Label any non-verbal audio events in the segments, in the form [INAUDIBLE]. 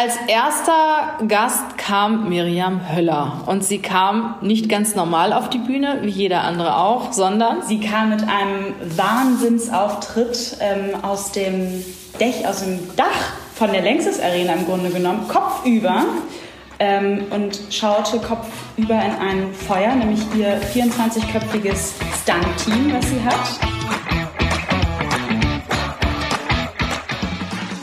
Als erster Gast kam Miriam Höller und sie kam nicht ganz normal auf die Bühne, wie jeder andere auch, sondern sie kam mit einem Wahnsinnsauftritt ähm, aus, dem Dech, aus dem Dach von der Längstes Arena im Grunde genommen, kopfüber ähm, und schaute kopfüber in ein Feuer, nämlich ihr 24-köpfiges Stunt-Team, was sie hat.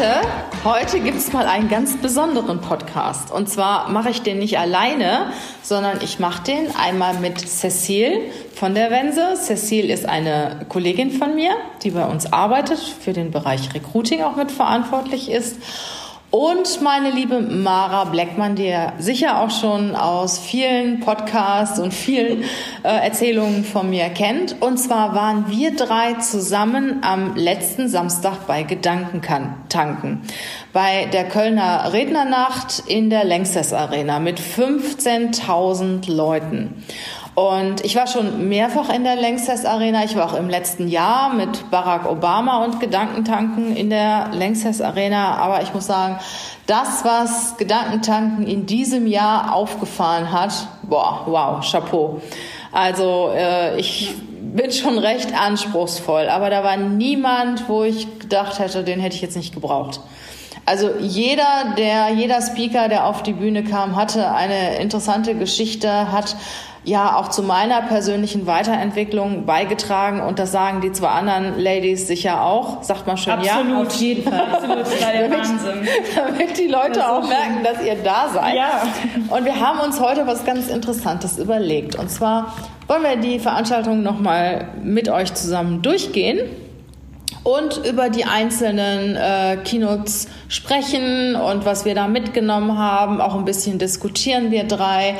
Heute, heute gibt es mal einen ganz besonderen Podcast. Und zwar mache ich den nicht alleine, sondern ich mache den einmal mit Cecile von der Wense. Cecile ist eine Kollegin von mir, die bei uns arbeitet, für den Bereich Recruiting auch mitverantwortlich ist. Und meine liebe Mara Bleckmann, die ihr sicher auch schon aus vielen Podcasts und vielen äh, Erzählungen von mir kennt. Und zwar waren wir drei zusammen am letzten Samstag bei Gedankentanken. Bei der Kölner Rednernacht in der Längstes Arena mit 15.000 Leuten. Und ich war schon mehrfach in der Lanxess Arena. Ich war auch im letzten Jahr mit Barack Obama und Gedankentanken in der Lanxess Arena. Aber ich muss sagen, das, was Gedankentanken in diesem Jahr aufgefahren hat, boah, wow, Chapeau. Also äh, ich bin schon recht anspruchsvoll, aber da war niemand, wo ich gedacht hätte, den hätte ich jetzt nicht gebraucht. Also jeder, der, jeder Speaker, der auf die Bühne kam, hatte eine interessante Geschichte, hat ja auch zu meiner persönlichen Weiterentwicklung beigetragen und das sagen die zwei anderen Ladies sicher auch. Sagt man schon Absolut, ja? auf jeden Fall. Absolut, das war der damit, Wahnsinn. [LAUGHS] Damit die Leute auch schön. merken, dass ihr da seid. Ja. Und wir haben uns heute was ganz Interessantes überlegt. Und zwar wollen wir die Veranstaltung nochmal mit euch zusammen durchgehen und über die einzelnen äh, Keynotes sprechen und was wir da mitgenommen haben. Auch ein bisschen diskutieren wir drei.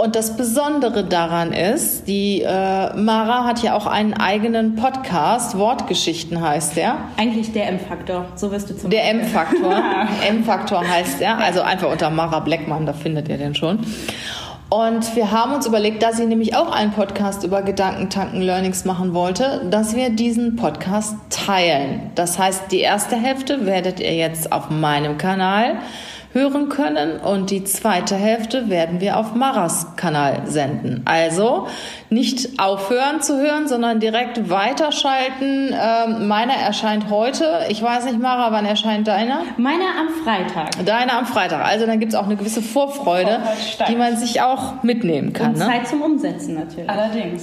Und das Besondere daran ist, die äh, Mara hat ja auch einen eigenen Podcast, Wortgeschichten heißt der. Eigentlich der M-Faktor, so wirst du zum Der M-Faktor, [LAUGHS] M-Faktor heißt er, also einfach unter Mara Blackman, da findet ihr den schon. Und wir haben uns überlegt, da sie nämlich auch einen Podcast über Gedankentanken Learnings machen wollte, dass wir diesen Podcast teilen. Das heißt, die erste Hälfte werdet ihr jetzt auf meinem Kanal hören können und die zweite Hälfte werden wir auf Maras Kanal senden. Also nicht aufhören zu hören, sondern direkt weiterschalten. Ähm, meiner erscheint heute. Ich weiß nicht, Mara, wann erscheint deiner? Meiner am Freitag. Deiner am Freitag. Also dann gibt es auch eine gewisse Vorfreude, die man sich auch mitnehmen kann. Und ne? Zeit zum Umsetzen natürlich. Allerdings.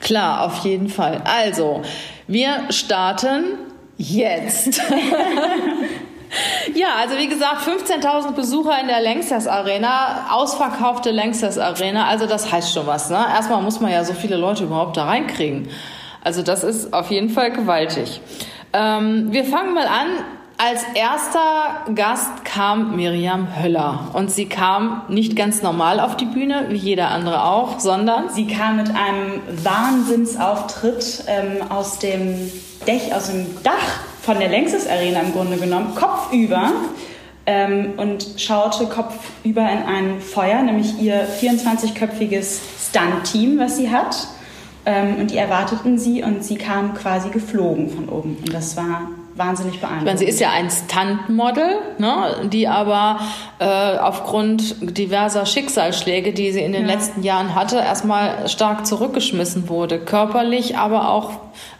Klar, auf jeden Fall. Also, wir starten jetzt. [LAUGHS] Ja, also wie gesagt, 15.000 Besucher in der Lanxess Arena, ausverkaufte Lanxess Arena, also das heißt schon was. Ne? Erstmal muss man ja so viele Leute überhaupt da reinkriegen. Also das ist auf jeden Fall gewaltig. Ähm, wir fangen mal an. Als erster Gast kam Miriam Höller und sie kam nicht ganz normal auf die Bühne, wie jeder andere auch, sondern sie kam mit einem Wahnsinnsauftritt ähm, aus dem Dech, aus dem Dach von der Längstes Arena im Grunde genommen, kopfüber ähm, und schaute kopfüber in ein Feuer, nämlich ihr 24-köpfiges Stunt-Team, was sie hat. Ähm, und die erwarteten sie und sie kam quasi geflogen von oben. Und das war wahnsinnig beeindruckend. Ich meine, sie ist ja ein Stunt-Model, ne, die aber äh, aufgrund diverser Schicksalsschläge, die sie in den ja. letzten Jahren hatte, erstmal stark zurückgeschmissen wurde. Körperlich, aber auch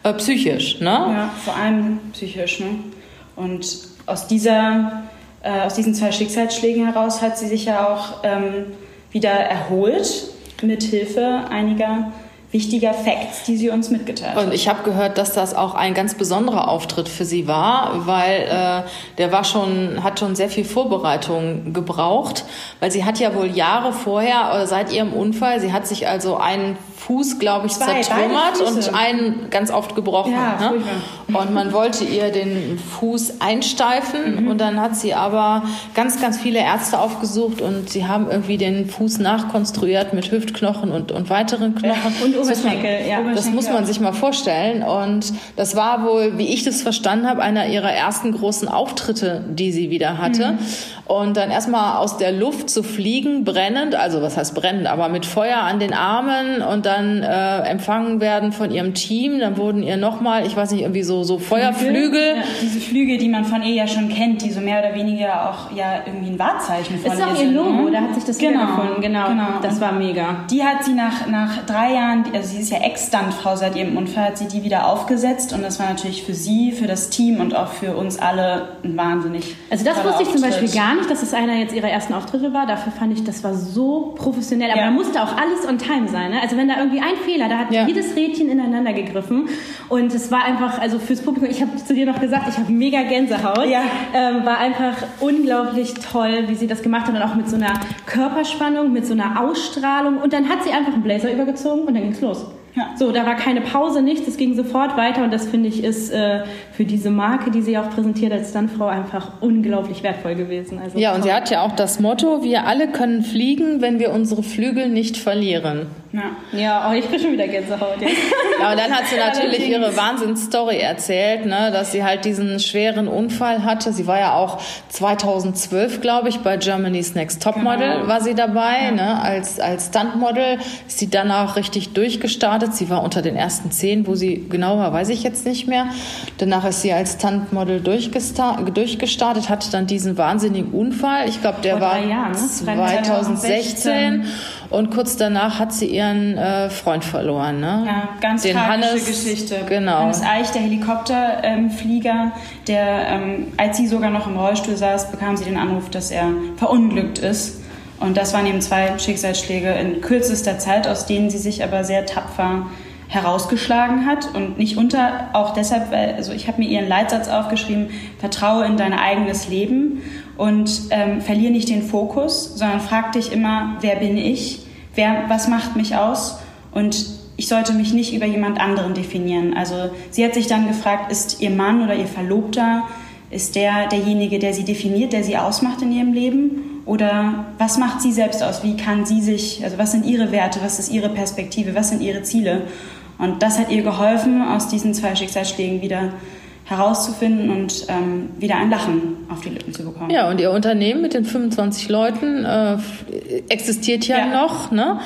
äh, psychisch. Ne? Ja, vor allem psychisch. Ne? Und aus, dieser, äh, aus diesen zwei Schicksalsschlägen heraus hat sie sich ja auch ähm, wieder erholt, mit Hilfe einiger wichtiger Facts, die sie uns mitgeteilt hat. Und ich habe gehört, dass das auch ein ganz besonderer Auftritt für sie war, weil äh, der war schon, hat schon sehr viel Vorbereitung gebraucht, weil sie hat ja wohl Jahre vorher oder seit ihrem Unfall, sie hat sich also einen Fuß, glaube ich, Zwei, zertrümmert und einen ganz oft gebrochen. Ja, ne? furchtbar. Und man wollte ihr den Fuß einsteifen und dann hat sie aber ganz, ganz viele Ärzte aufgesucht und sie haben irgendwie den Fuß nachkonstruiert mit Hüftknochen und, und weiteren Knochen. Und Das muss man- Oberschenkel, ja. Das muss man sich mal vorstellen. Und das war wohl, wie ich das verstanden habe, einer ihrer ersten großen Auftritte, die sie wieder hatte. Mhm. Und dann erstmal aus der Luft zu fliegen, brennend, also was heißt brennend, aber mit Feuer an den Armen und dann äh, empfangen werden von ihrem Team. Dann wurden ihr nochmal, ich weiß nicht, irgendwie so, so Feuerflügel. Ja, diese Flügel, die man von ihr ja schon kennt, die so mehr oder weniger auch ja irgendwie ein Wahrzeichen von Ist ihr auch ihr sind. Logo, ne? da hat sich das genau, wiedergefunden. Genau, genau. das war mega. Die hat sie nach, nach drei Jahren, also sie ist ja Ex-Stuntfrau seit ihrem Unfall, hat sie die wieder aufgesetzt und das war natürlich für sie, für das Team und auch für uns alle ein wahnsinnig Also das wusste ich zum Auftritt. Beispiel gar nicht, dass es einer jetzt ihrer ersten Auftritte war. Dafür fand ich, das war so professionell. Aber Ja. da musste auch alles on time sein. Ne? Also wenn da irgendwie ein Fehler, da hat Ja. jedes Rädchen ineinander gegriffen. Und es war einfach, also fürs Publikum, ich habe zu dir noch gesagt, ich habe mega Gänsehaut. Ja. Ähm, war einfach unglaublich toll, wie sie das gemacht hat. Und auch mit so einer Körperspannung, mit so einer Ausstrahlung. Und dann hat sie einfach einen Blazer übergezogen und dann ging's los. Ja. So, da war keine Pause, nichts, es ging sofort weiter und das finde ich ist äh, für diese Marke, die sie auch präsentiert als Stuntfrau, einfach unglaublich wertvoll gewesen. Also Ja, und sie toll. hat ja auch das Motto, wir alle können fliegen, wenn wir unsere Flügel nicht verlieren. Ja. Ja, oh, ich bin schon wieder Gänsehaut. Ja. Ja, und dann hat sie [LAUGHS] natürlich ihre Wahnsinnsstory erzählt, ne, dass sie halt diesen schweren Unfall hatte. Sie war ja auch 2012, glaube ich, bei Germany's Next Topmodel Genau. war sie dabei, ne, als, als Stuntmodel. Ist sie dann auch richtig durchgestartet. Sie war unter den ersten zehn, wo sie genau war, weiß ich jetzt nicht mehr. Danach ist sie als Stuntmodel durchgesta- durchgestartet, hatte dann diesen wahnsinnigen Unfall. Ich glaube, der Vor war Jahren, ne? 2016. Und kurz danach hat sie ihren äh, Freund verloren, ne? Ja, ganz Den tragische Hannes, Geschichte. Genau. Hannes Eich, der Helikopterflieger, der, ähm, als sie sogar noch im Rollstuhl saß, bekam sie den Anruf, dass er verunglückt ist. Und das waren eben zwei Schicksalsschläge in kürzester Zeit, aus denen sie sich aber sehr tapfer herausgeschlagen hat und nicht unter, auch deshalb, weil, also ich habe mir ihren Leitsatz aufgeschrieben, vertraue in dein eigenes Leben und ähm, verliere nicht den Fokus, sondern frag dich immer, wer bin ich, wer, was macht mich aus und ich sollte mich nicht über jemand anderen definieren. Also sie hat sich dann gefragt, ist ihr Mann oder ihr Verlobter, ist der derjenige, der sie definiert, der sie ausmacht in ihrem Leben? Oder was macht sie selbst aus? Wie kann sie sich, also was sind ihre Werte, was ist ihre Perspektive, was sind ihre Ziele? Und das hat ihr geholfen, aus diesen zwei Schicksalsschlägen wieder herauszufinden und ähm, wieder ein Lachen auf die Lippen zu bekommen. Ja, und ihr Unternehmen mit den 25 Leuten äh, existiert ja, Ja. noch, ne?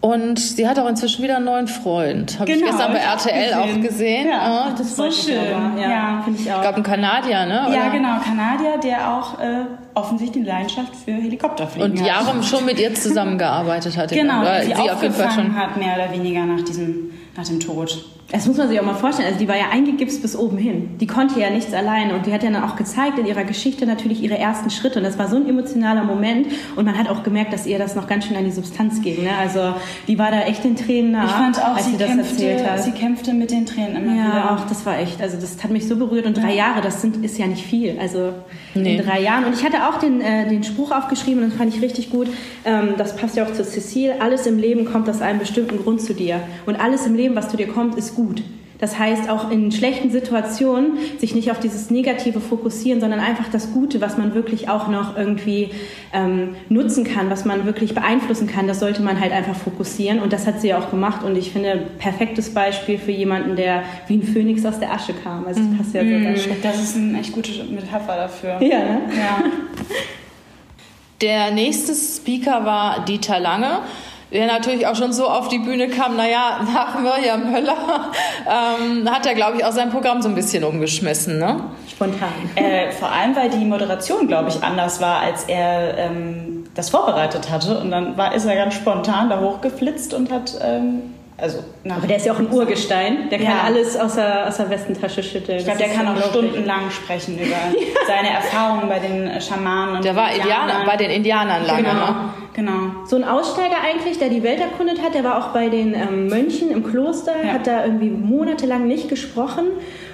Und sie hat auch inzwischen wieder einen neuen Freund. Habe ich Genau, gestern bei ich auch RTL auch gesehen. gesehen. Ja. Ja. Das so freut mich schön. aber. Ja, Ja. finde ich Ich auch. glaube, ein Kanadier, ne? Ja, Oder? genau, Kanadier, der auch äh, offensichtlich eine Leidenschaft für Helikopterfliegen Und hat. Jahre schon mit ihr zusammengearbeitet hat. Genau, die sie auf jeden Fall aufgefangen schon. hat, mehr oder weniger nach diesem, nach dem Tod. Das muss man sich auch mal vorstellen. Also die war ja eingegipst bis oben hin. Die konnte ja nichts alleine. Und die hat ja dann auch gezeigt in ihrer Geschichte natürlich ihre ersten Schritte. Und das war so ein emotionaler Moment. Und man hat auch gemerkt, dass ihr das noch ganz schön an die Substanz ging. Ne? Also die war da echt in Tränen nah, Ich fand auch, als sie, sie, das kämpfte, erzählt hat. sie kämpfte mit den Tränen immer ja, wieder. auch das war echt, also das hat mich so berührt und drei Jahre, das sind, ist ja nicht viel, also Nee. in drei Jahren. Und ich hatte auch den, äh, den Spruch aufgeschrieben und das fand ich richtig gut, ähm, das passt ja auch zu Cecile, alles im Leben kommt aus einem bestimmten Grund zu dir und alles im Leben, was zu dir kommt, ist gut. Das heißt, auch in schlechten Situationen sich nicht auf dieses Negative fokussieren, sondern einfach das Gute, was man wirklich auch noch irgendwie ähm, nutzen kann, was man wirklich beeinflussen kann, das sollte man halt einfach fokussieren. Und das hat sie ja auch gemacht. Und ich finde, perfektes Beispiel für jemanden, der wie ein Phönix aus der Asche kam. Also das passt ja so ganz schön. Das ist eine echt gute Metapher dafür. Ja, ne? Ja. [LAUGHS] Der nächste Speaker war Dieter Lange. Der natürlich auch schon so auf die Bühne kam, naja, nach Mirjam Höller ähm, hat er, glaube ich, auch sein Programm so ein bisschen umgeschmissen. Ne? Spontan. Äh, vor allem, weil die Moderation, glaube ich, anders war, als er ähm, das vorbereitet hatte. Und dann war, ist er ganz spontan da hochgeflitzt und hat, ähm, also Aber der ist ja auch ein Urgestein. Der kann Ja. alles aus der, aus der Westentasche schütteln. ich glaube, der kann auch stundenlang sprechen über [LAUGHS] seine Erfahrungen bei den Schamanen. Und Der war. Indianer, bei den Indianern lange. Genau. Ne? Genau. So ein Aussteiger eigentlich, der die Welt erkundet hat, der war auch bei den ähm, Mönchen im Kloster, ja. hat da irgendwie monatelang nicht gesprochen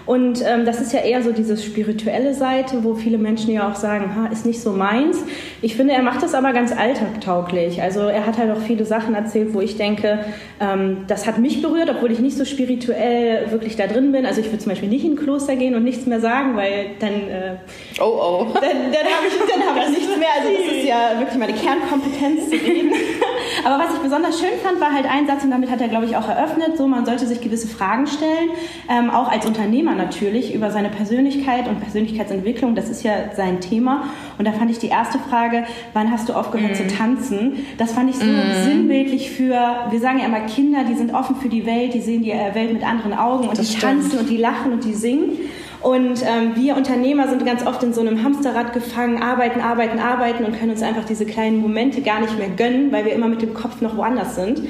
und ähm, das ist ja eher so diese spirituelle Seite, wo viele Menschen ja auch sagen, ha, ist nicht so meins. Ich finde, er macht das aber ganz alltagtauglich. Also er hat halt auch viele Sachen erzählt, wo ich denke, ähm, das hat mich berührt, obwohl ich nicht so spirituell wirklich da drin bin. Also ich würde zum Beispiel nicht in ein Kloster gehen und nichts mehr sagen, weil dann, äh, oh, oh. [LAUGHS] dann, dann habe ich, dann hab ich nichts mehr. Also das ist ja wirklich meine Kernkompetenz zu reden. [LAUGHS] aber was ich besonders schön fand, war halt ein Satz, und damit hat er, glaube ich, auch eröffnet, so man sollte sich gewisse Fragen stellen, ähm, auch als Unternehmer natürlich über seine Persönlichkeit und Persönlichkeitsentwicklung. Das ist ja sein Thema. Und da fand ich die erste Frage, wann hast du aufgehört mm. zu tanzen? Das fand ich so mm. sinnbildlich für, wir sagen ja immer Kinder, die sind offen für die Welt, die sehen die äh, Welt mit anderen Augen und das die stimmt. tanzen und die lachen und die singen. Und ähm, wir Unternehmer sind ganz oft in so einem Hamsterrad gefangen, arbeiten, arbeiten, arbeiten und können uns einfach diese kleinen Momente gar nicht mehr gönnen, weil wir immer mit dem Kopf noch woanders sind.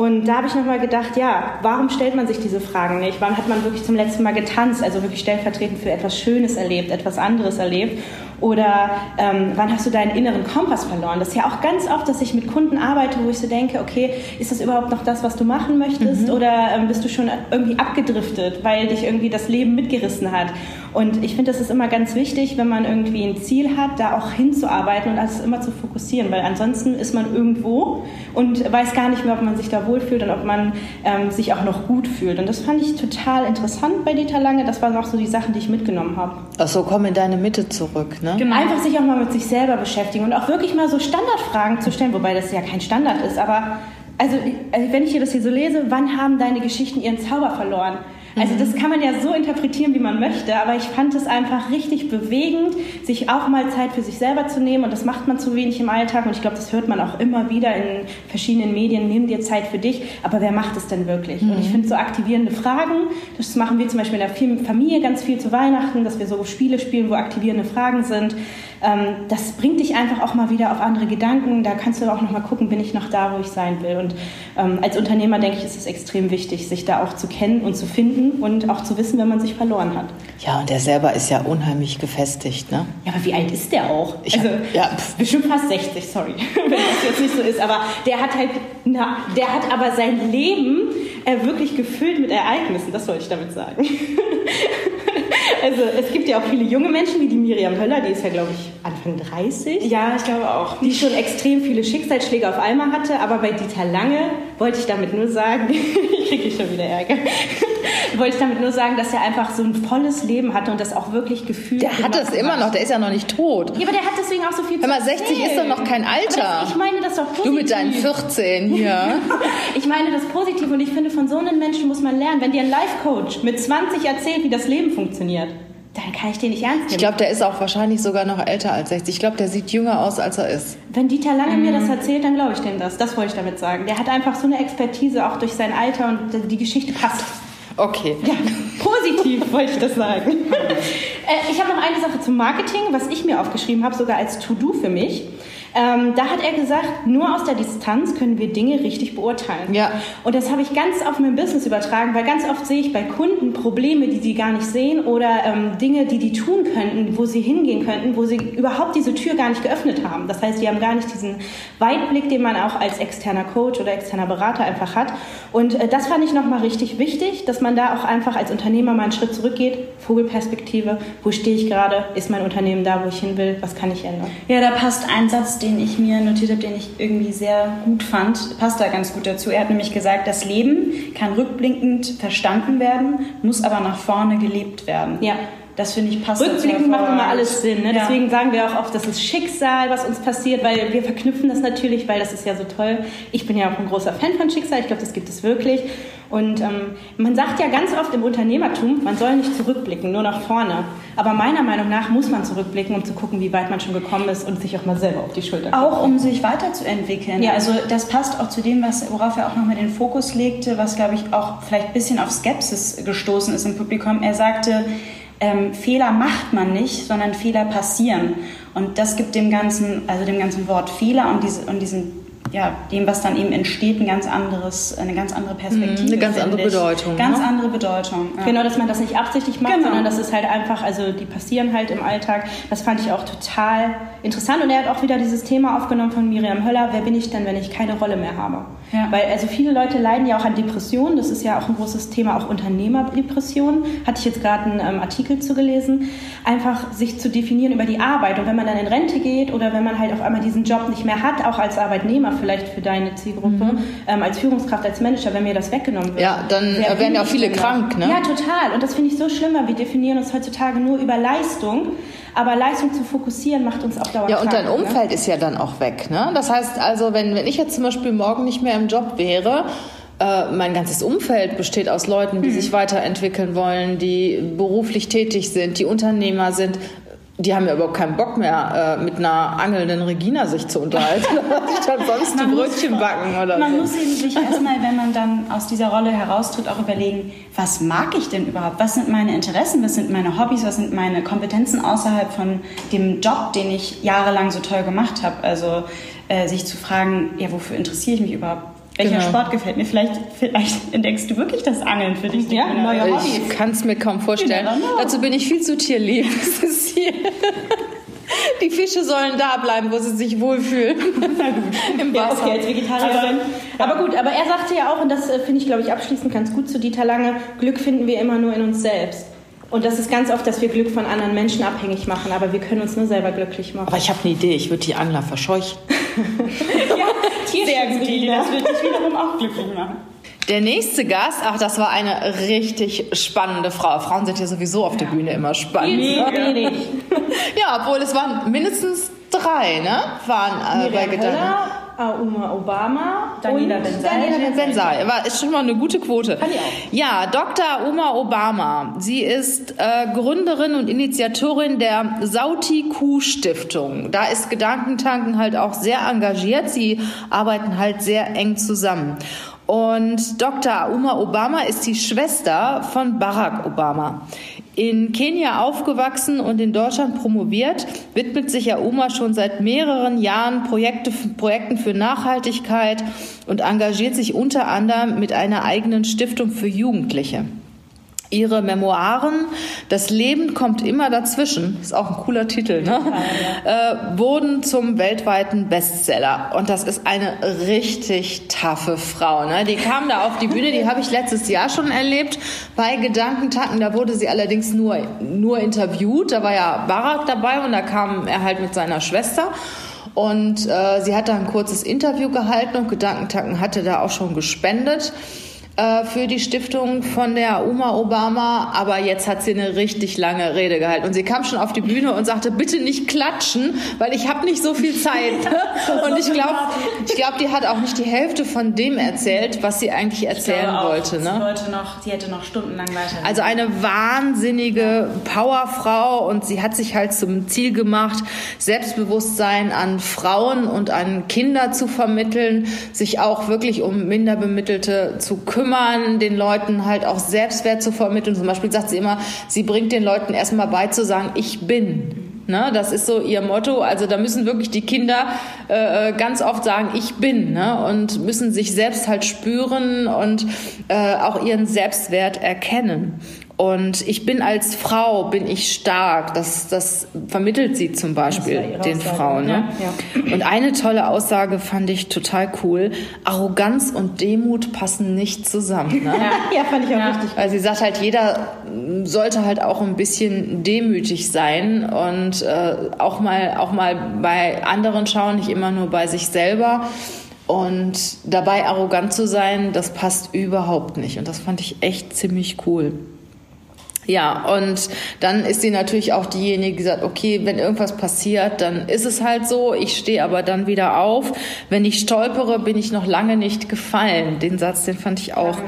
Und da habe ich nochmal gedacht, ja, warum stellt man sich diese Fragen nicht? Wann hat man wirklich zum letzten Mal getanzt, also wirklich stellvertretend für etwas Schönes erlebt, etwas anderes erlebt? Oder ähm, wann hast du deinen inneren Kompass verloren? Das ist ja auch ganz oft, dass ich mit Kunden arbeite, wo ich so denke, okay, ist das überhaupt noch das, was du machen möchtest? Mhm. Oder ähm, bist du schon irgendwie abgedriftet, weil dich irgendwie das Leben mitgerissen hat? Und ich finde, das ist immer ganz wichtig, wenn man irgendwie ein Ziel hat, da auch hinzuarbeiten und alles immer zu fokussieren, weil ansonsten ist man irgendwo und weiß gar nicht mehr, ob man sich da wohlfühlt und ob man ähm, sich auch noch gut fühlt. Und das fand ich total interessant bei Dieter Lange. Das waren auch so die Sachen, die ich mitgenommen habe. Ach so, komm in deine Mitte zurück, ne? Genau. Einfach sich auch mal mit sich selber beschäftigen und auch wirklich mal so Standardfragen zu stellen, wobei das ja kein Standard ist, aber also, also wenn ich hier das hier so lese, wann haben deine Geschichten ihren Zauber verloren? Also das kann man ja so interpretieren, wie man möchte, aber ich fand es einfach richtig bewegend, sich auch mal Zeit für sich selber zu nehmen und das macht man zu wenig im Alltag und ich glaube, das hört man auch immer wieder in verschiedenen Medien, nimm dir Zeit für dich, aber wer macht es denn wirklich? Mhm. Und ich mhm. finde so aktivierende Fragen, das machen wir zum Beispiel in der Familie ganz viel zu Weihnachten, dass wir so Spiele spielen, wo aktivierende Fragen sind. Ähm, das bringt dich einfach auch mal wieder auf andere Gedanken. Da kannst du auch noch mal gucken, bin ich noch da, wo ich sein will. Und ähm, als Unternehmer denke ich, ist es extrem wichtig, sich da auch zu kennen und zu finden und auch zu wissen, wenn man sich verloren hat. Ja, und der selber ist ja unheimlich gefestigt, ne? Ja, aber wie alt ist der auch? Ich also, hab, ja, bestimmt fast 60, sorry, [LAUGHS] wenn das jetzt nicht so ist. Aber der hat halt, na, der hat aber sein Leben äh, wirklich gefüllt mit Ereignissen, das wollte ich damit sagen. [LAUGHS] Also es gibt ja auch viele junge Menschen, wie die Miriam Höller, die ist ja, glaube ich, Anfang 30. Ja, ich glaube auch. Die schon extrem viele Schicksalsschläge auf einmal hatte. Aber bei Dieter Lange wollte ich damit nur sagen, [LAUGHS] ich kriege schon wieder Ärger, [LAUGHS] wollte ich damit nur sagen, dass er einfach so ein volles Leben hatte und das auch wirklich gefühlt Der hat es immer noch, der ist ja noch nicht tot. Ja, aber der hat deswegen auch so viel Hör mal, 60 ist doch noch kein Alter. Das, ich meine das doch positiv. Du mit deinen 14 hier. [LAUGHS] ich meine das positiv und ich finde, von so einem Menschen muss man lernen. Wenn dir ein Life-Coach mit 20 erzählt, wie das Leben funktioniert, dann kann ich den nicht ernst nehmen. Ich glaube, der ist auch wahrscheinlich sogar noch älter als 60. Ich glaube, der sieht jünger aus, als er ist. Wenn Dieter Lange mhm. mir das erzählt, dann glaube ich dem das. Das wollte ich damit sagen. Der hat einfach so eine Expertise, auch durch sein Alter und die Geschichte passt. Okay. Ja, positiv wollte ich das sagen. [LAUGHS] äh, ich habe noch eine Sache zum Marketing, was ich mir aufgeschrieben habe, sogar als To-Do für mich. Ähm, da hat er gesagt, nur aus der Distanz können wir Dinge richtig beurteilen. Ja. Und das habe ich ganz auf mein Business übertragen, weil ganz oft sehe ich bei Kunden Probleme, die sie gar nicht sehen oder ähm, Dinge, die die tun könnten, wo sie hingehen könnten, wo sie überhaupt diese Tür gar nicht geöffnet haben. Das heißt, sie haben gar nicht diesen Weitblick, den man auch als externer Coach oder externer Berater einfach hat. Und äh, das fand ich nochmal richtig wichtig, dass man da auch einfach als Unternehmer mal einen Schritt zurückgeht, Vogelperspektive, wo stehe ich gerade, ist mein Unternehmen da, wo ich hin will, was kann ich ändern. Ja, da passt ein Satz, den ich mir notiert habe, den ich irgendwie sehr gut fand, passt da ganz gut dazu. Er hat nämlich gesagt, das Leben kann rückblickend verstanden werden, muss aber nach vorne gelebt werden. Ja. Das finde ich passt. Rückblickend macht immer alles Sinn. Ne? Ja. Deswegen sagen wir auch oft, das ist Schicksal, was uns passiert, weil wir verknüpfen das natürlich, weil das ist ja so toll. Ich bin ja auch ein großer Fan von Schicksal. Ich glaube, das gibt es wirklich. Und ähm, man sagt ja ganz oft im Unternehmertum, man soll nicht zurückblicken, nur nach vorne. Aber meiner Meinung nach muss man zurückblicken, um zu gucken, wie weit man schon gekommen ist und sich auch mal selber auf die Schulter. Auch um sich weiterzuentwickeln. Ja. Also das passt auch zu dem, was, worauf er auch nochmal den Fokus legte, was, glaube ich, auch vielleicht ein bisschen auf Skepsis gestoßen ist im Publikum. Er sagte, ähm, Fehler macht man nicht, sondern Fehler passieren. Und das gibt dem ganzen, also dem ganzen Wort Fehler und, diese, und diesen ja, dem, was dann eben entsteht, ein ganz anderes, eine ganz andere Perspektive. Eine ganz andere ich. Bedeutung. Ganz ne? andere Bedeutung. Ja. Genau, dass man das nicht absichtlich macht, genau. sondern das ist halt einfach, also die passieren halt im Alltag. Das fand ich auch total interessant. Und er hat auch wieder dieses Thema aufgenommen von Miriam Höller, wer bin ich denn, wenn ich keine Rolle mehr habe? Ja. Weil also viele Leute leiden ja auch an Depressionen. Das ist ja auch ein großes Thema, auch Unternehmerdepressionen. Hatte ich jetzt gerade einen ähm, Artikel zu gelesen. Einfach sich zu definieren über die Arbeit. Und wenn man dann in Rente geht oder wenn man halt auf einmal diesen Job nicht mehr hat, auch als Arbeitnehmer vielleicht für deine Zielgruppe, mhm. ähm, als Führungskraft, als Manager, wenn mir das weggenommen wird. Ja, dann werden ja auch viele krank, ne? Ja, total. Und das finde ich so schlimm, weil wir definieren uns heutzutage nur über Leistung. Aber Leistung zu fokussieren macht uns auch dauernd Ja, und dein ne? Umfeld ne? ist ja dann auch weg, ne? Das heißt also, wenn, wenn ich jetzt zum Beispiel morgen nicht mehr im Job wäre, äh, mein ganzes Umfeld besteht aus Leuten, die mhm. sich weiterentwickeln wollen, die beruflich tätig sind, die Unternehmer sind die haben ja überhaupt keinen Bock mehr, äh, mit einer angelnden Regina sich zu unterhalten, [LAUGHS] sich dann sonst ein Brötchen muss, backen oder man so. Muss eben sich erstmal, wenn man dann aus dieser Rolle heraustritt, auch überlegen, was mag ich denn überhaupt? Was sind meine Interessen? Was sind meine Hobbys? Was sind meine Kompetenzen außerhalb von dem Job, den ich jahrelang so toll gemacht habe? Also äh, sich zu fragen, ja, wofür interessiere ich mich überhaupt? Welcher genau. Sport gefällt mir? Vielleicht, vielleicht [LAUGHS] entdeckst du wirklich das Angeln für dich. Ja, neue Hobby. Ich kann es mir kaum vorstellen. Dazu bin ich viel zu tierlieb. [LAUGHS] Die Fische sollen da bleiben, wo sie sich wohlfühlen. [LAUGHS] Im Wasser. Ja, okay, als Vegetarierin. Aber, aber, gut, aber er sagte ja auch, und das äh, finde ich, glaube ich, abschließend ganz gut zu Dieter Lange, Glück finden wir immer nur in uns selbst. Und das ist ganz oft, dass wir Glück von anderen Menschen abhängig machen, aber wir können uns nur selber glücklich machen. Aber ich habe eine Idee, ich würde die Angler verscheuchen. Ja, sehr gute Idee, das würde dich wiederum auch glücklich machen. Der nächste Gast, ach, das war eine richtig spannende Frau. Frauen sind ja sowieso auf der Bühne immer spannend. Nee, ne? nee, nee. ja, obwohl es waren mindestens drei, ne? Waren äh, bei Gedanken. Auma Obama Daniela Bensai. Daniela Bensai. War, ist schon mal eine gute Quote. Kann ich auch. Ja, Dr. Uma Obama. Sie ist äh, Gründerin und Initiatorin der Sauti Kuh Stiftung. Da ist Gedankentanken halt auch sehr engagiert. Sie arbeiten halt sehr eng zusammen. Und Dr. Uma Obama ist die Schwester von Barack Obama. In Kenia aufgewachsen und in Deutschland promoviert, widmet sich Auma schon seit mehreren Jahren Projekte, Projekten für Nachhaltigkeit und engagiert sich unter anderem mit einer eigenen Stiftung für Jugendliche. Ihre Memoiren, Das Leben kommt immer dazwischen, ist auch ein cooler Titel, ne? Ja, Äh, wurden zum weltweiten Bestseller. Und das ist eine richtig taffe Frau. Ne? Die kam da auf die Bühne, die habe ich letztes Jahr schon erlebt bei Gedankentacken. Da wurde sie allerdings nur, nur interviewt. Da war ja Barack dabei und da kam er halt mit seiner Schwester. Und äh, sie hat da ein kurzes Interview gehalten und Gedankentacken hatte da auch schon gespendet. Äh, für die Stiftung von der Oma Obama, aber jetzt hat sie eine richtig lange Rede gehalten und sie kam schon auf die Bühne und sagte, bitte nicht klatschen, weil ich habe nicht so viel Zeit. [LAUGHS] und ich glaube, ich glaube, die hat auch nicht die Hälfte von dem erzählt, was sie eigentlich erzählen auch, wollte. Ne? Sie, wollte noch, sie hätte noch stundenlang weiter. Also eine wahnsinnige Powerfrau und sie hat sich halt zum Ziel gemacht, Selbstbewusstsein an Frauen und an Kinder zu vermitteln, sich auch wirklich um Minderbemittelte zu kümmern kümmern, den Leuten halt auch Selbstwert zu vermitteln. Zum Beispiel sagt sie immer, sie bringt den Leuten erstmal bei zu sagen, ich bin. Ne, das ist so ihr Motto. Also da müssen wirklich die Kinder äh, äh, ganz oft sagen, ich bin ne, und müssen sich selbst halt spüren und äh, auch ihren Selbstwert erkennen. Und ich bin als Frau, bin ich stark. Das, das vermittelt sie zum Beispiel den Aussage. Frauen. Ne? Ja, ja. Und eine tolle Aussage fand ich total cool. Arroganz und Demut passen nicht zusammen. Ne? ja, [LAUGHS] fand ich auch ja. richtig. Weil sie sagt halt, jeder sollte halt auch ein bisschen demütig sein und äh, auch, mal, auch mal bei anderen schauen, nicht immer nur bei sich selber. Und dabei arrogant zu sein, das passt überhaupt nicht. Und das fand ich echt ziemlich cool. Ja, und dann ist sie natürlich auch diejenige, die sagt, okay, wenn irgendwas passiert, dann ist es halt so. Ich stehe aber dann wieder auf. Wenn ich stolpere, bin ich noch lange nicht gefallen. Den Satz, den fand ich auch.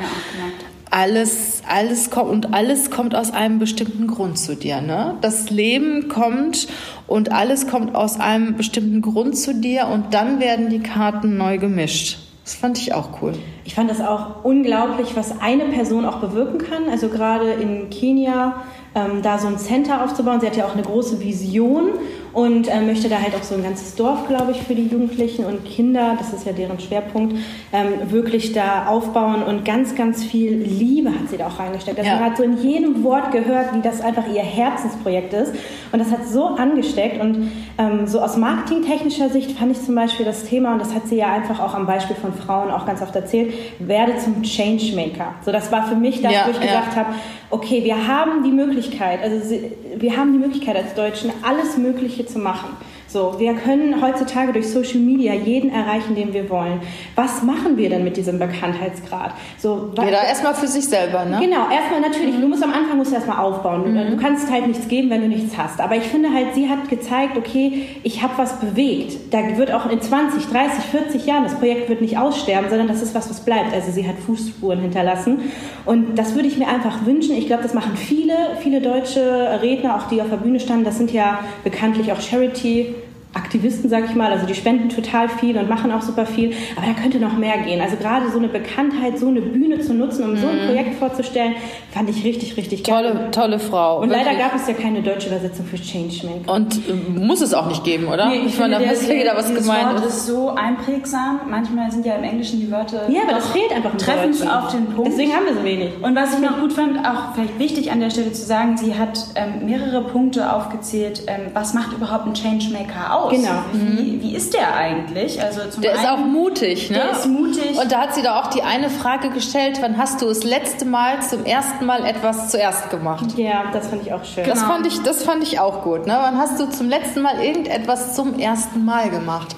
Alles, alles kommt und alles kommt aus einem bestimmten Grund zu dir. Ne? Das Leben kommt und alles kommt aus einem bestimmten Grund zu dir und dann werden die Karten neu gemischt. Das fand ich auch cool. Ich fand das auch unglaublich, was eine Person auch bewirken kann. Also gerade in Kenia ähm, da so ein Center aufzubauen. Sie hat ja auch eine große Vision und äh, möchte da halt auch so ein ganzes Dorf, glaube ich, für die Jugendlichen und Kinder, das ist ja deren Schwerpunkt, ähm, wirklich da aufbauen und ganz, ganz viel Liebe hat sie da auch reingesteckt. Also ja. man hat so in jedem Wort gehört, wie das einfach ihr Herzensprojekt ist und das hat so angesteckt und ähm, so aus marketingtechnischer Sicht fand ich zum Beispiel das Thema, und das hat sie ja einfach auch am Beispiel von Frauen auch ganz oft erzählt, werde zum Changemaker. So, das war für mich das, ja, wo ich ja. gesagt habe, okay, wir haben die Möglichkeit, also wir haben die Möglichkeit als Deutschen, alles Mögliche zu machen. So, wir können heutzutage durch Social Media jeden erreichen, den wir wollen. Was machen wir denn mit diesem Bekanntheitsgrad? So, Jeder erstmal für sich selber, ne? Genau, erstmal natürlich. Du musst am Anfang musst du erstmal aufbauen. Mhm. Du kannst halt nichts geben, wenn du nichts hast. Aber ich finde halt, sie hat gezeigt, okay, ich habe was bewegt. Da wird auch in 20, 30, 40 Jahren, das Projekt wird nicht aussterben, sondern das ist was, was bleibt. Also sie hat Fußspuren hinterlassen. Und das würde ich mir einfach wünschen. Ich glaube, das machen viele, viele deutsche Redner, auch die auf der Bühne standen. Das sind ja bekanntlich auch Charity Aktivisten, sag ich mal, also die spenden total viel und machen auch super viel, aber da könnte noch mehr gehen. Also gerade so eine Bekanntheit, so eine Bühne zu nutzen, um mhm. so ein mhm. Projekt vorzustellen, fand ich richtig, richtig geil. Tolle, tolle Frau. Und wirklich. leider gab es ja keine deutsche Übersetzung für Changemaker. Und äh, muss es auch nicht geben, oder? Nee, ich, ich meine, da muss jeder was gemeint. Das ist so einprägsam. Manchmal sind ja im Englischen die Wörter. Ja, aber das fehlt einfach treffend auf den Punkt. Deswegen haben wir so wenig. Und was ich noch gut fand, auch vielleicht wichtig an der Stelle zu sagen, sie hat ähm, mehrere Punkte aufgezählt. Ähm, was macht überhaupt ein Changemaker aus? Genau. Mhm wie, ist der eigentlich? Also zum der einen, ist auch mutig, ne? Der ist mutig. Und da hat sie da auch die eine Frage gestellt, wann hast du das letzte Mal zum ersten Mal etwas zuerst gemacht? Ja, das fand ich auch schön. Das, genau. fand, ich, das fand ich auch gut. Ne? Wann hast du zum letzten Mal irgendetwas zum ersten Mal gemacht?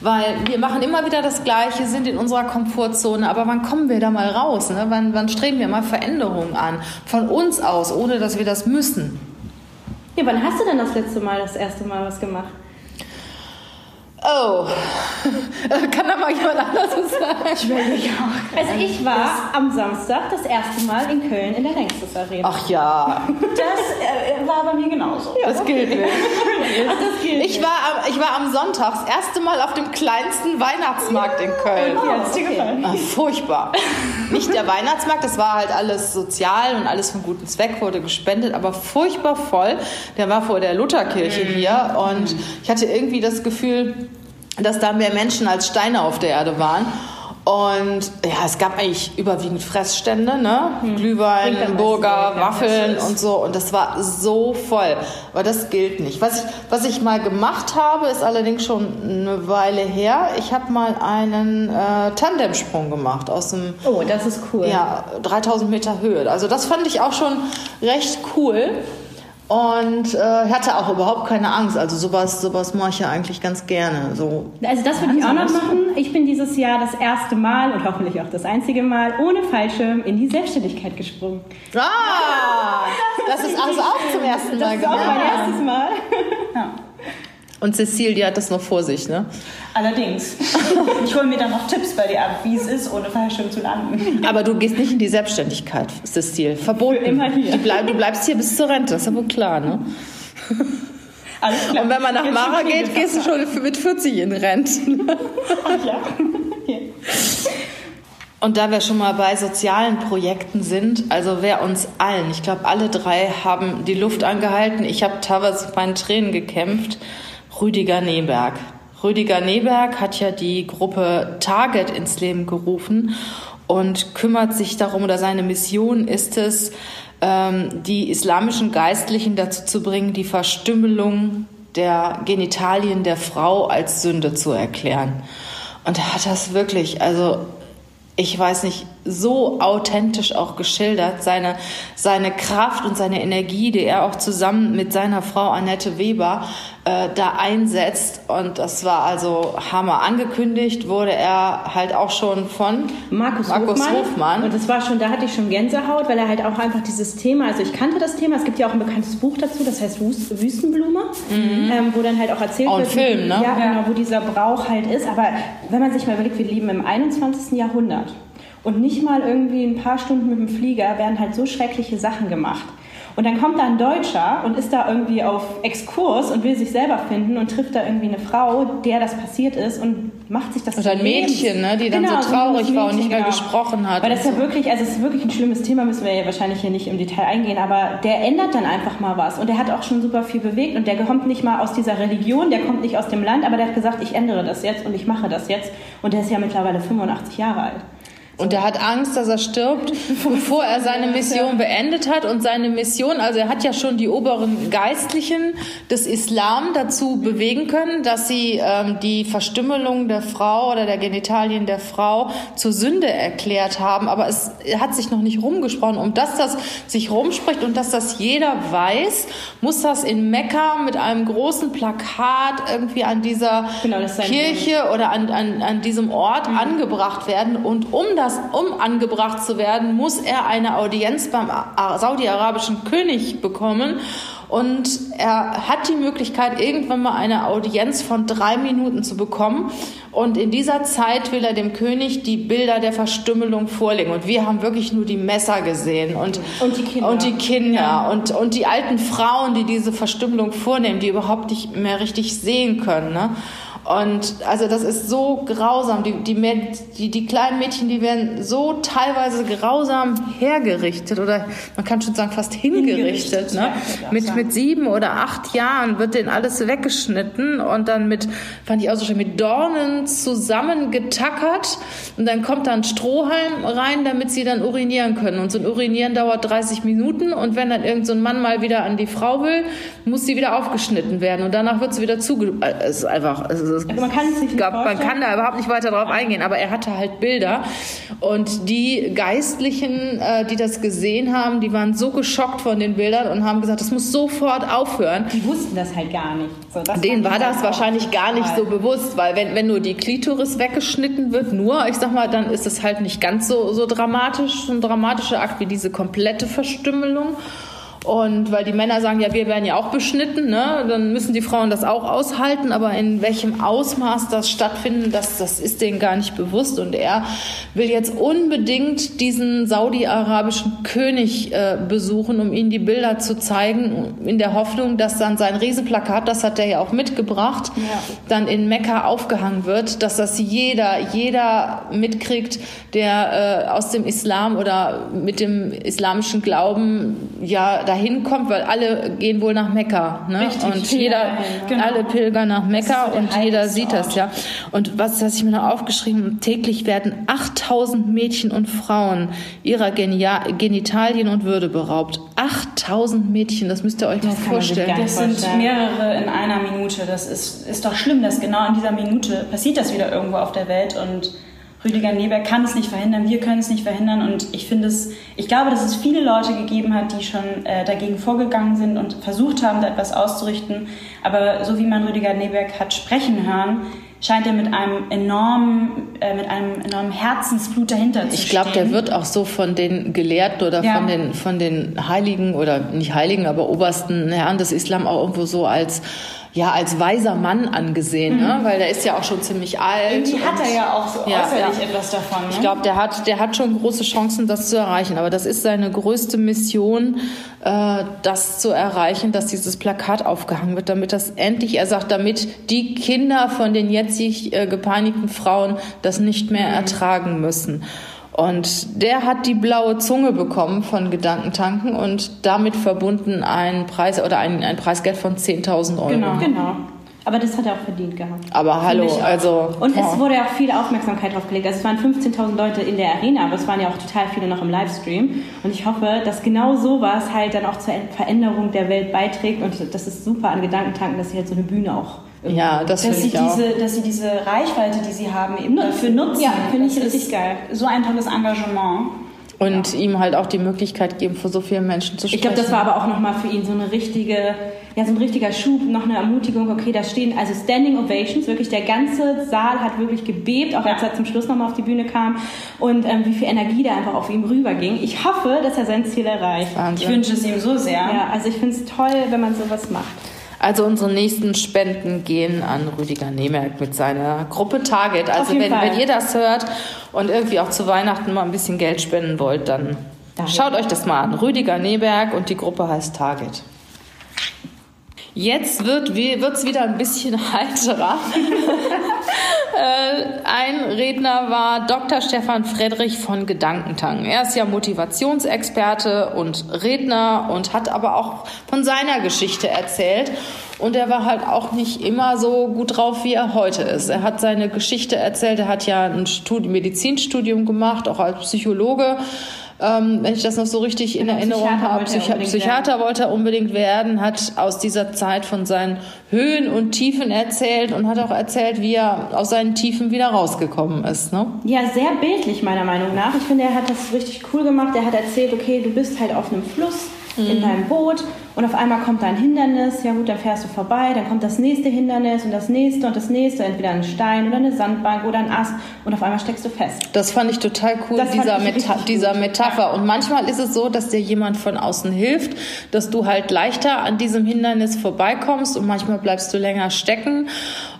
Weil wir machen immer wieder das Gleiche, sind in unserer Komfortzone, aber wann kommen wir da mal raus? Ne? Wann, wann streben wir mal Veränderungen an? Von uns aus, ohne dass wir das müssen. Ja, wann hast du denn das letzte Mal das erste Mal was gemacht? Oh, [LAUGHS] kann da mal jemand anders was sagen? Ich will nicht auch. Also ich war am Samstag das erste Mal in Köln in der Längstes Arena. Ach ja. Das äh, war bei mir genauso. Ja, das gilt nicht. Ach, das gilt ich, war am, ich war am Sonntag das erste Mal auf dem kleinsten Weihnachtsmarkt in Köln. Wie hat es dir gefallen? Ach, furchtbar. Nicht der Weihnachtsmarkt, das war halt alles sozial und alles von gutem Zweck wurde gespendet, aber furchtbar voll. Der war vor der Lutherkirche mhm. hier und ich hatte irgendwie das Gefühl, dass da mehr Menschen als Steine auf der Erde waren. Und ja, es gab eigentlich überwiegend Fressstände, ne? Hm. Glühwein, Burger, Waffeln und so. Und das war so voll. Aber das gilt nicht. Was ich, was ich mal gemacht habe, ist allerdings schon eine Weile her. Ich habe mal einen äh, Tandemsprung gemacht aus dem. Oh, das ist cool. Ja, 3000 Meter Höhe. Also das fand ich auch schon recht cool und äh, hatte auch überhaupt keine Angst. Also sowas, sowas mache ich ja eigentlich ganz gerne. So. Also das würde ich auch noch machen. Ich bin dieses Jahr das erste Mal und hoffentlich auch das einzige Mal ohne Fallschirm in die Selbstständigkeit gesprungen. Ah, das ist also auch zum ersten Mal Das ist auch mein erstes Mal. Ja. Und Cecile, die hat das noch vor sich, ne? Allerdings. [LAUGHS] Ich hole mir dann noch Tipps bei dir ab, wie es ist, ohne Fallschirm zu landen. Aber du gehst nicht in die Selbstständigkeit, Cecile. Verboten. Für immer hier. Bleib, du bleibst hier bis zur Rente, das ist ja wohl klar, ne? Alles klar. Und wenn man nach Mara geht, gehst du schon mit 40 in Rente. Ach ja. Und da wir schon mal bei sozialen Projekten sind, also wer uns allen, ich glaube alle drei haben die Luft angehalten. Ich habe teilweise meinen Tränen gekämpft Rüdiger Neberg. Rüdiger Neberg hat ja die Gruppe Target ins Leben gerufen und kümmert sich darum, oder seine Mission ist es, ähm, die islamischen Geistlichen dazu zu bringen, die Verstümmelung der Genitalien der Frau als Sünde zu erklären. Und er hat das wirklich, also ich weiß nicht, so authentisch auch geschildert, seine, seine Kraft und seine Energie, die er auch zusammen mit seiner Frau Annette Weber äh, da einsetzt. Und das war also Hammer. Angekündigt wurde er halt auch schon von Markus, Markus Hofmann. Hofmann. Und das war schon, da hatte ich schon Gänsehaut, weil er halt auch einfach dieses Thema, also ich kannte das Thema, es gibt ja auch ein bekanntes Buch dazu, das heißt Wüstenblume, mhm. ähm, wo dann halt auch erzählt auch wird, Film, ne? ja, genau, wo dieser Brauch halt ist. Aber wenn man sich mal überlegt, wir leben im 21. Jahrhundert. Und nicht mal irgendwie ein paar Stunden mit dem Flieger werden halt so schreckliche Sachen gemacht. Und dann kommt da ein Deutscher und ist da irgendwie auf Exkurs und will sich selber finden und trifft da irgendwie eine Frau, der das passiert ist und macht sich das Oder ein Mädchen, ne, die dann genau, so traurig war und nicht mehr genau. gesprochen hat. Weil das ja wirklich, also es ist wirklich ein schlimmes Thema, müssen wir ja wahrscheinlich hier nicht im Detail eingehen, aber der ändert dann einfach mal was und der hat auch schon super viel bewegt und der kommt nicht mal aus dieser Religion, der kommt nicht aus dem Land, aber der hat gesagt, ich ändere das jetzt und ich mache das jetzt und der ist ja mittlerweile 85 Jahre alt. Und er hat Angst, dass er stirbt, [LAUGHS] bevor er seine Mission beendet hat. Und seine Mission, also er hat ja schon die oberen Geistlichen des Islam dazu bewegen können, dass sie ähm, die Verstümmelung der Frau oder der Genitalien der Frau zur Sünde erklärt haben. Aber es hat sich noch nicht rumgesprochen. Um dass das sich rumspricht und dass das jeder weiß, muss das in Mekka mit einem großen Plakat irgendwie an dieser genau, Kirche oder an, an, an diesem Ort mhm. angebracht werden. Und um das das, um angebracht zu werden, muss er eine Audienz beim saudi-arabischen König bekommen. Und er hat die Möglichkeit, irgendwann mal eine Audienz von drei Minuten zu bekommen. Und in dieser Zeit will er dem König die Bilder der Verstümmelung vorlegen. Und wir haben wirklich nur die Messer gesehen und, und die Kinder, und, die, Kinder ja. und, und die alten Frauen, die diese Verstümmelung vornehmen, die überhaupt nicht mehr richtig sehen können. Ne? Und also das ist so grausam. Die, die, die, die kleinen Mädchen, die werden so teilweise grausam hergerichtet oder man kann schon sagen fast hingerichtet. hingerichtet ne? mit, mit sieben oder acht Jahren wird denen alles weggeschnitten und dann mit, fand ich auch so schön, mit Dornen zusammengetackert und dann kommt da ein Strohhalm rein, damit sie dann urinieren können. Und so ein Urinieren dauert 30 Minuten und wenn dann irgendein so Mann mal wieder an die Frau will, muss sie wieder aufgeschnitten werden und danach wird sie wieder zuge... Es ist einfach... Es ist also man kann es nicht gab, Man kann da überhaupt nicht weiter drauf eingehen, aber er hatte halt Bilder. Und die Geistlichen, äh, die das gesehen haben, die waren so geschockt von den Bildern und haben gesagt, das muss sofort aufhören. Die wussten das halt gar nicht. So, Denen war das wahrscheinlich gar nicht so bewusst, weil wenn, wenn nur die Klitoris weggeschnitten wird, nur, ich sag mal, dann ist es halt nicht ganz so, so dramatisch, so ein dramatischer Akt wie diese komplette Verstümmelung. Und weil die Männer sagen, ja, wir werden ja auch beschnitten, ne? dann müssen die Frauen das auch aushalten, aber in welchem Ausmaß das stattfindet, das, das ist denen gar nicht bewusst. Und er will jetzt unbedingt diesen saudi-arabischen König äh, besuchen, um ihnen die Bilder zu zeigen, in der Hoffnung, dass dann sein Riesenplakat, das hat er ja auch mitgebracht, ja. dann in Mekka aufgehangen wird, dass das jeder, jeder mitkriegt, der äh, aus dem Islam oder mit dem islamischen Glauben ja da dahin kommt, weil alle gehen wohl nach Mekka. Ne? Richtig, und jeder, genau. alle pilgern nach Mekka und jeder sieht das, ja. Und was, was ich mir noch aufgeschrieben habe, täglich werden 8000 Mädchen und Frauen ihrer Genia Genitalien und Würde beraubt. 8000 Mädchen, das müsst ihr euch das mal vorstellen. Das sind mehrere in einer Minute. Das ist, ist doch schlimm, dass genau in dieser Minute passiert das wieder irgendwo auf der Welt und Rüdiger Neberg kann es nicht verhindern, wir können es nicht verhindern und ich finde es, ich glaube, dass es viele Leute gegeben hat, die schon äh, dagegen vorgegangen sind und versucht haben, da etwas auszurichten. Aber so wie man Rüdiger Neberg hat sprechen hören, scheint er mit einem enormen, äh, mit einem enormen Herzensblut dahinter zu stehen. Ich glaube, der wird auch so von den Gelehrten oder ja. von den von den Heiligen oder nicht Heiligen, aber obersten Herren des Islam auch irgendwo so als ja als weiser Mann angesehen, ne? mhm. ne? weil der ist ja auch schon ziemlich alt. Irgendwie hat er ja auch so ja, äußerlich ja. etwas davon. Ne? Ich glaube, der hat, der hat schon große Chancen, das zu erreichen. Aber das ist seine größte Mission, äh, das zu erreichen, dass dieses Plakat aufgehangen wird, damit das endlich, er sagt, damit die Kinder von den jetzig äh, gepeinigten Frauen das nicht mehr mhm. ertragen müssen. Und der hat die blaue Zunge bekommen von Gedankentanken und damit verbunden einen Preis oder ein, ein Preisgeld von 10.000 Euro. Genau, genau. Aber das hat er auch verdient gehabt. Aber hallo, also. Und oh. es wurde auch viel Aufmerksamkeit drauf gelegt. Also es waren 15.000 Leute in der Arena, aber es waren ja auch total viele noch im Livestream. Und ich hoffe, dass genau sowas halt dann auch zur Veränderung der Welt beiträgt. Und das ist super an Gedankentanken, dass sie halt so eine Bühne auch ja, das dass sie ich auch. Diese, dass sie diese Reichweite, die sie haben, eben dafür nutzen. Ja, finde ich richtig geil. So ein tolles Engagement. Und ja. ihm halt auch die Möglichkeit geben, vor so vielen Menschen zu sprechen. Ich glaube, das war aber auch nochmal für ihn so eine richtige, ja, so ein richtiger Schub, noch eine Ermutigung. Okay, da stehen also Standing Ovations, wirklich der ganze Saal hat wirklich gebebt, auch ja. als er zum Schluss nochmal auf die Bühne kam und ähm, wie viel Energie da einfach auf ihm rüberging. Ich hoffe, dass er sein Ziel erreicht. Wahnsinn. Ich wünsche es ihm so sehr. Ja, also ich finde es toll, wenn man sowas macht. Also unsere nächsten Spenden gehen an Rüdiger Nemerk mit seiner Gruppe Target. Also wenn, wenn ihr das hört und irgendwie auch zu Weihnachten mal ein bisschen Geld spenden wollt, dann Schaut euch das mal an. Rüdiger Neberg und die Gruppe heißt Target. Jetzt wird es wieder ein bisschen [LAUGHS] heiterer. [LAUGHS] Äh, ein Redner war Dr. Stefan Friedrich von Gedankentanken. Er ist ja Motivationsexperte und Redner und hat aber auch von seiner Geschichte erzählt. Und er war halt auch nicht immer so gut drauf, wie er heute ist. Er hat seine Geschichte erzählt. Er hat ja ein Medizinstudium gemacht, auch als Psychologe ähm, wenn ich das noch so richtig in Erinnerung habe, Psychi Psychiater werden. wollte er unbedingt werden, hat aus dieser Zeit von seinen Höhen und Tiefen erzählt und hat auch erzählt, wie er aus seinen Tiefen wieder rausgekommen ist. Ne? Ja, sehr bildlich meiner Meinung nach. Ich finde, er hat das richtig cool gemacht. Er hat erzählt, okay, du bist halt auf einem Fluss mhm. in deinem Boot und auf einmal kommt da ein Hindernis, ja gut, dann fährst du vorbei, dann kommt das nächste Hindernis und das nächste und das nächste, entweder ein Stein oder eine Sandbank oder ein Ast und auf einmal steckst du fest. Das fand ich total cool, das dieser, Meta dieser Metapher. Und manchmal ist es so, dass dir jemand von außen hilft, dass du halt leichter an diesem Hindernis vorbeikommst und manchmal bleibst du länger stecken.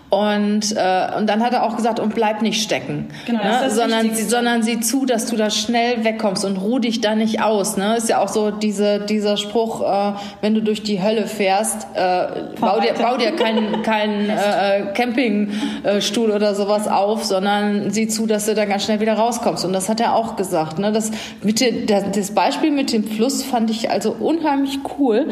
Und, äh, und dann hat er auch gesagt, und bleib nicht stecken. Genau, ne? sondern, sie, sondern sieh zu, dass du da schnell wegkommst und ruh dich da nicht aus. Ne? Ist ja auch so diese, dieser Spruch, äh, wenn du durch die Hölle fährst, äh, bau, dir, bau dir keinen [LAUGHS] kein, äh, Campingstuhl oder sowas auf, sondern sieh zu, dass du da ganz schnell wieder rauskommst. Und das hat er auch gesagt. Ne? Das, mit den, das Beispiel mit dem Fluss fand ich also unheimlich cool.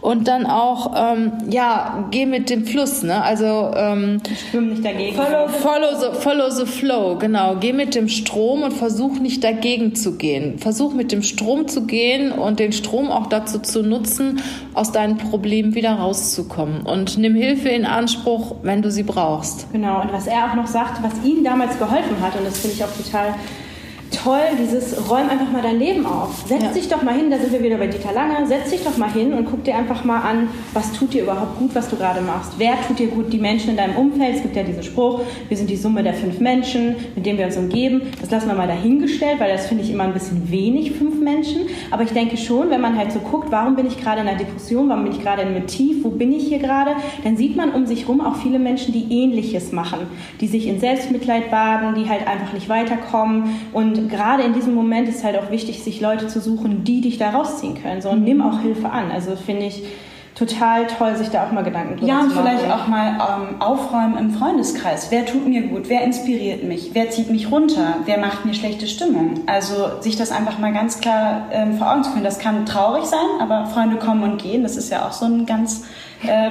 Und dann auch, ähm, ja, geh mit dem Fluss. Ne? Also ähm, Schwimm nicht dagegen. Follow, follow, the, follow the flow, genau. Geh mit dem Strom und versuch nicht dagegen zu gehen. Versuch mit dem Strom zu gehen und den Strom auch dazu zu nutzen, aus deinen Problemen wieder rauszukommen. Und nimm Hilfe in Anspruch, wenn du sie brauchst. Genau, und was er auch noch sagt, was ihm damals geholfen hat, und das finde ich auch total toll, dieses räum einfach mal dein Leben auf. Setz ja. dich doch mal hin, da sind wir wieder bei Dieter Lange, setz dich doch mal hin und guck dir einfach mal an, was tut dir überhaupt gut, was du gerade machst. Wer tut dir gut? Die Menschen in deinem Umfeld. Es gibt ja diesen Spruch, wir sind die Summe der fünf Menschen, mit denen wir uns umgeben. Das lassen wir mal dahingestellt, weil das finde ich immer ein bisschen wenig, fünf Menschen. Aber ich denke schon, wenn man halt so guckt, warum bin ich gerade in einer Depression, warum bin ich gerade in einem Tief, wo bin ich hier gerade, dann sieht man um sich herum auch viele Menschen, die Ähnliches machen, die sich in Selbstmitleid baden, die halt einfach nicht weiterkommen und gerade in diesem Moment ist halt auch wichtig, sich Leute zu suchen, die dich da rausziehen können. So, und nimm auch Hilfe an. Also finde ich total toll, sich da auch mal Gedanken drüber ja, zu machen. Ja, und vielleicht auch mal ähm, aufräumen im Freundeskreis. Wer tut mir gut? Wer inspiriert mich? Wer zieht mich runter? Wer macht mir schlechte Stimmung? Also sich das einfach mal ganz klar ähm, vor Augen zu führen. Das kann traurig sein, aber Freunde kommen und gehen. Das ist ja auch so ein ganz äh,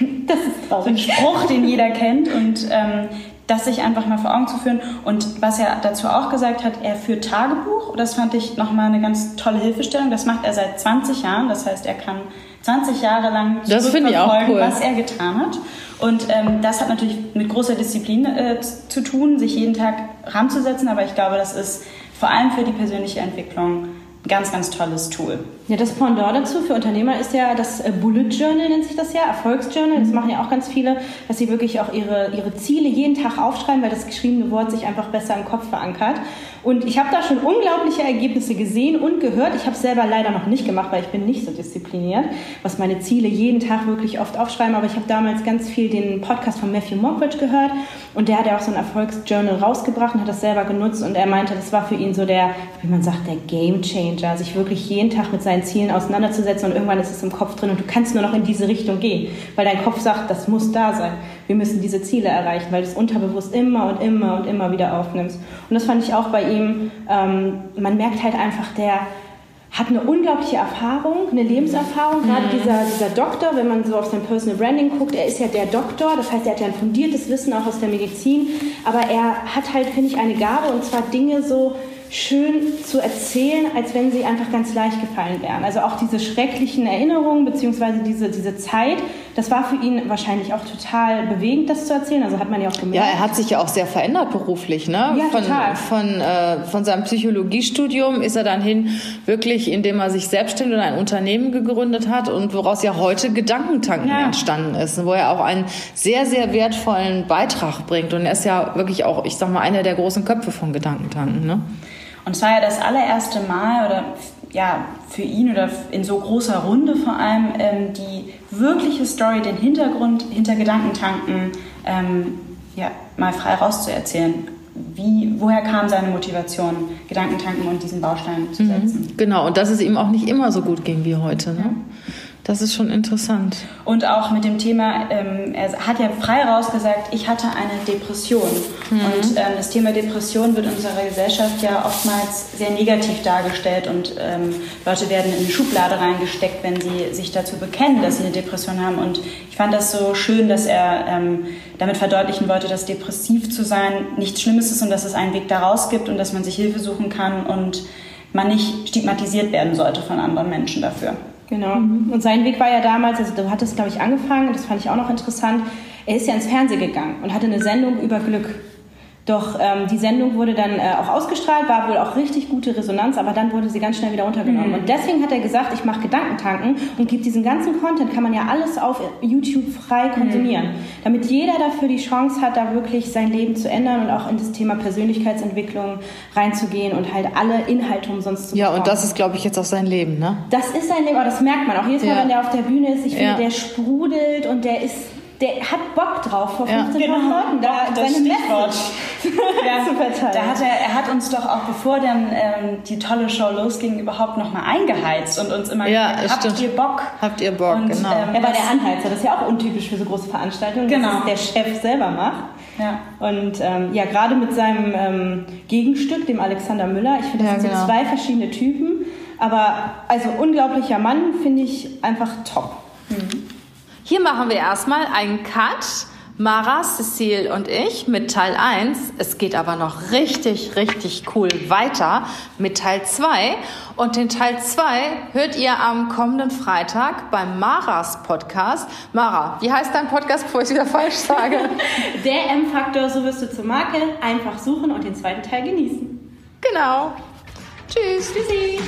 [LAUGHS] das ist so ein Spruch, den jeder kennt. Und ähm, das sich einfach mal vor Augen zu führen. Und was er dazu auch gesagt hat, er führt Tagebuch. Das fand ich nochmal eine ganz tolle Hilfestellung. Das macht er seit 20 Jahren. Das heißt, er kann 20 Jahre lang zurückverfolgen, cool. was er getan hat. Und ähm, das hat natürlich mit großer Disziplin äh, zu tun, sich jeden Tag ranzusetzen. Aber ich glaube, das ist vor allem für die persönliche Entwicklung ein ganz, ganz tolles Tool. Ja, das Pendant dazu für Unternehmer ist ja das äh, Bullet Journal, nennt sich das ja, Erfolgsjournal. Das mhm. machen ja auch ganz viele, dass sie wirklich auch ihre, ihre Ziele jeden Tag aufschreiben, weil das geschriebene Wort sich einfach besser im Kopf verankert. Und ich habe da schon unglaubliche Ergebnisse gesehen und gehört. Ich habe es selber leider noch nicht gemacht, weil ich bin nicht so diszipliniert, was meine Ziele jeden Tag wirklich oft aufschreiben. Aber ich habe damals ganz viel den Podcast von Matthew Mockridge gehört und der hat ja auch so ein Erfolgsjournal rausgebracht und hat das selber genutzt und er meinte, das war für ihn so der, wie man sagt, der Game Changer, sich wirklich jeden Tag mit seinen Zielen auseinanderzusetzen und irgendwann ist es im Kopf drin und du kannst nur noch in diese Richtung gehen, weil dein Kopf sagt, das muss da sein. Wir müssen diese Ziele erreichen, weil du es unterbewusst immer und immer und immer wieder aufnimmst. Und das fand ich auch bei ihm, ähm, man merkt halt einfach, der hat eine unglaubliche Erfahrung, eine Lebenserfahrung. Gerade mhm. dieser, dieser Doktor, wenn man so auf sein Personal Branding guckt, er ist ja der Doktor, das heißt, er hat ja ein fundiertes Wissen auch aus der Medizin, aber er hat halt, finde ich, eine Gabe und zwar Dinge so schön zu erzählen, als wenn sie einfach ganz leicht gefallen wären. Also auch diese schrecklichen Erinnerungen beziehungsweise diese, diese Zeit, das war für ihn wahrscheinlich auch total bewegend, das zu erzählen. Also hat man ja auch gemerkt. Ja, er hat sich ja auch sehr verändert beruflich. Ne? Ja, von, total. Von, äh, von seinem Psychologiestudium ist er dann hin, wirklich, indem er sich selbstständig und ein Unternehmen gegründet hat und woraus ja heute Gedankentanken ja. entstanden ist, wo er auch einen sehr, sehr wertvollen Beitrag bringt. Und er ist ja wirklich auch, ich sag mal, einer der großen Köpfe von Gedankentanken. Ne? Und es war ja das allererste Mal oder ja, für ihn oder in so großer Runde vor allem ähm, die wirkliche Story, den Hintergrund hinter Gedankentanken ähm, ja, mal frei rauszuerzählen. wie, woher kam seine Motivation, Gedankentanken und diesen Baustein zu mhm. setzen. Mhm, genau, und dass es ihm auch nicht immer so gut ging wie heute. Ne? Ja. Das ist schon interessant. Und auch mit dem Thema, ähm, er hat ja frei rausgesagt, ich hatte eine Depression. Mhm. Und ähm, das Thema Depression wird in unserer Gesellschaft ja oftmals sehr negativ dargestellt und ähm, Leute werden in eine Schublade reingesteckt, wenn sie sich dazu bekennen, dass sie eine Depression haben. Und ich fand das so schön, dass er ähm, damit verdeutlichen wollte, dass depressiv zu sein nichts Schlimmes ist und dass es einen Weg daraus gibt und dass man sich Hilfe suchen kann und man nicht stigmatisiert werden sollte von anderen Menschen dafür. Genau. Mhm. Und sein Weg war ja damals, also du hattest, glaube ich, angefangen, das fand ich auch noch interessant. Er ist ja ins Fernsehen gegangen und hatte eine Sendung über Glück. Doch ähm, die Sendung wurde dann äh, auch ausgestrahlt, war wohl auch richtig gute Resonanz, aber dann wurde sie ganz schnell wieder runtergenommen. Mhm. Und deswegen hat er gesagt, ich mache Gedankentanken und gibt diesen ganzen Content, kann man ja alles auf YouTube frei konsumieren, mhm. damit jeder dafür die Chance hat, da wirklich sein Leben zu ändern und auch in das Thema Persönlichkeitsentwicklung reinzugehen und halt alle Inhalte umsonst zu bekommen. Ja, und das ist, glaube ich, jetzt auch sein Leben, ne? Das ist sein Leben, aber das merkt man auch jedes Mal, ja. wenn der auf der Bühne ist. Ich finde, ja. der sprudelt und der ist der hat Bock drauf, vor 15 ja. genau. Leuten da das seine Stichwort. [LAUGHS] ja, [LAUGHS] zu verteilen. Da hat er, er hat uns doch auch, bevor dann ähm, die tolle Show losging, überhaupt noch mal eingeheizt und uns immer ja, gesagt, habt ihr Bock? Habt ihr Bock, und, genau. Ähm, er war der Anheizer, das ist ja auch untypisch für so große Veranstaltungen, genau. dass der Chef selber macht. Ja. Und ähm, ja, gerade mit seinem ähm, Gegenstück, dem Alexander Müller, ich finde, das ja, sind genau. so zwei verschiedene Typen, aber also unglaublicher Mann, finde ich einfach top. Hier machen wir erstmal einen Cut. Mara, Cecile und ich mit Teil 1. Es geht aber noch richtig, richtig cool weiter mit Teil 2. Und den Teil 2 hört ihr am kommenden Freitag beim Maras Podcast. Mara, wie heißt dein Podcast, bevor ich es wieder falsch sage? [LAUGHS] Der M-Faktor, so wirst du zur Marke. Einfach suchen und den zweiten Teil genießen. Genau. Tschüss. Tschüssi.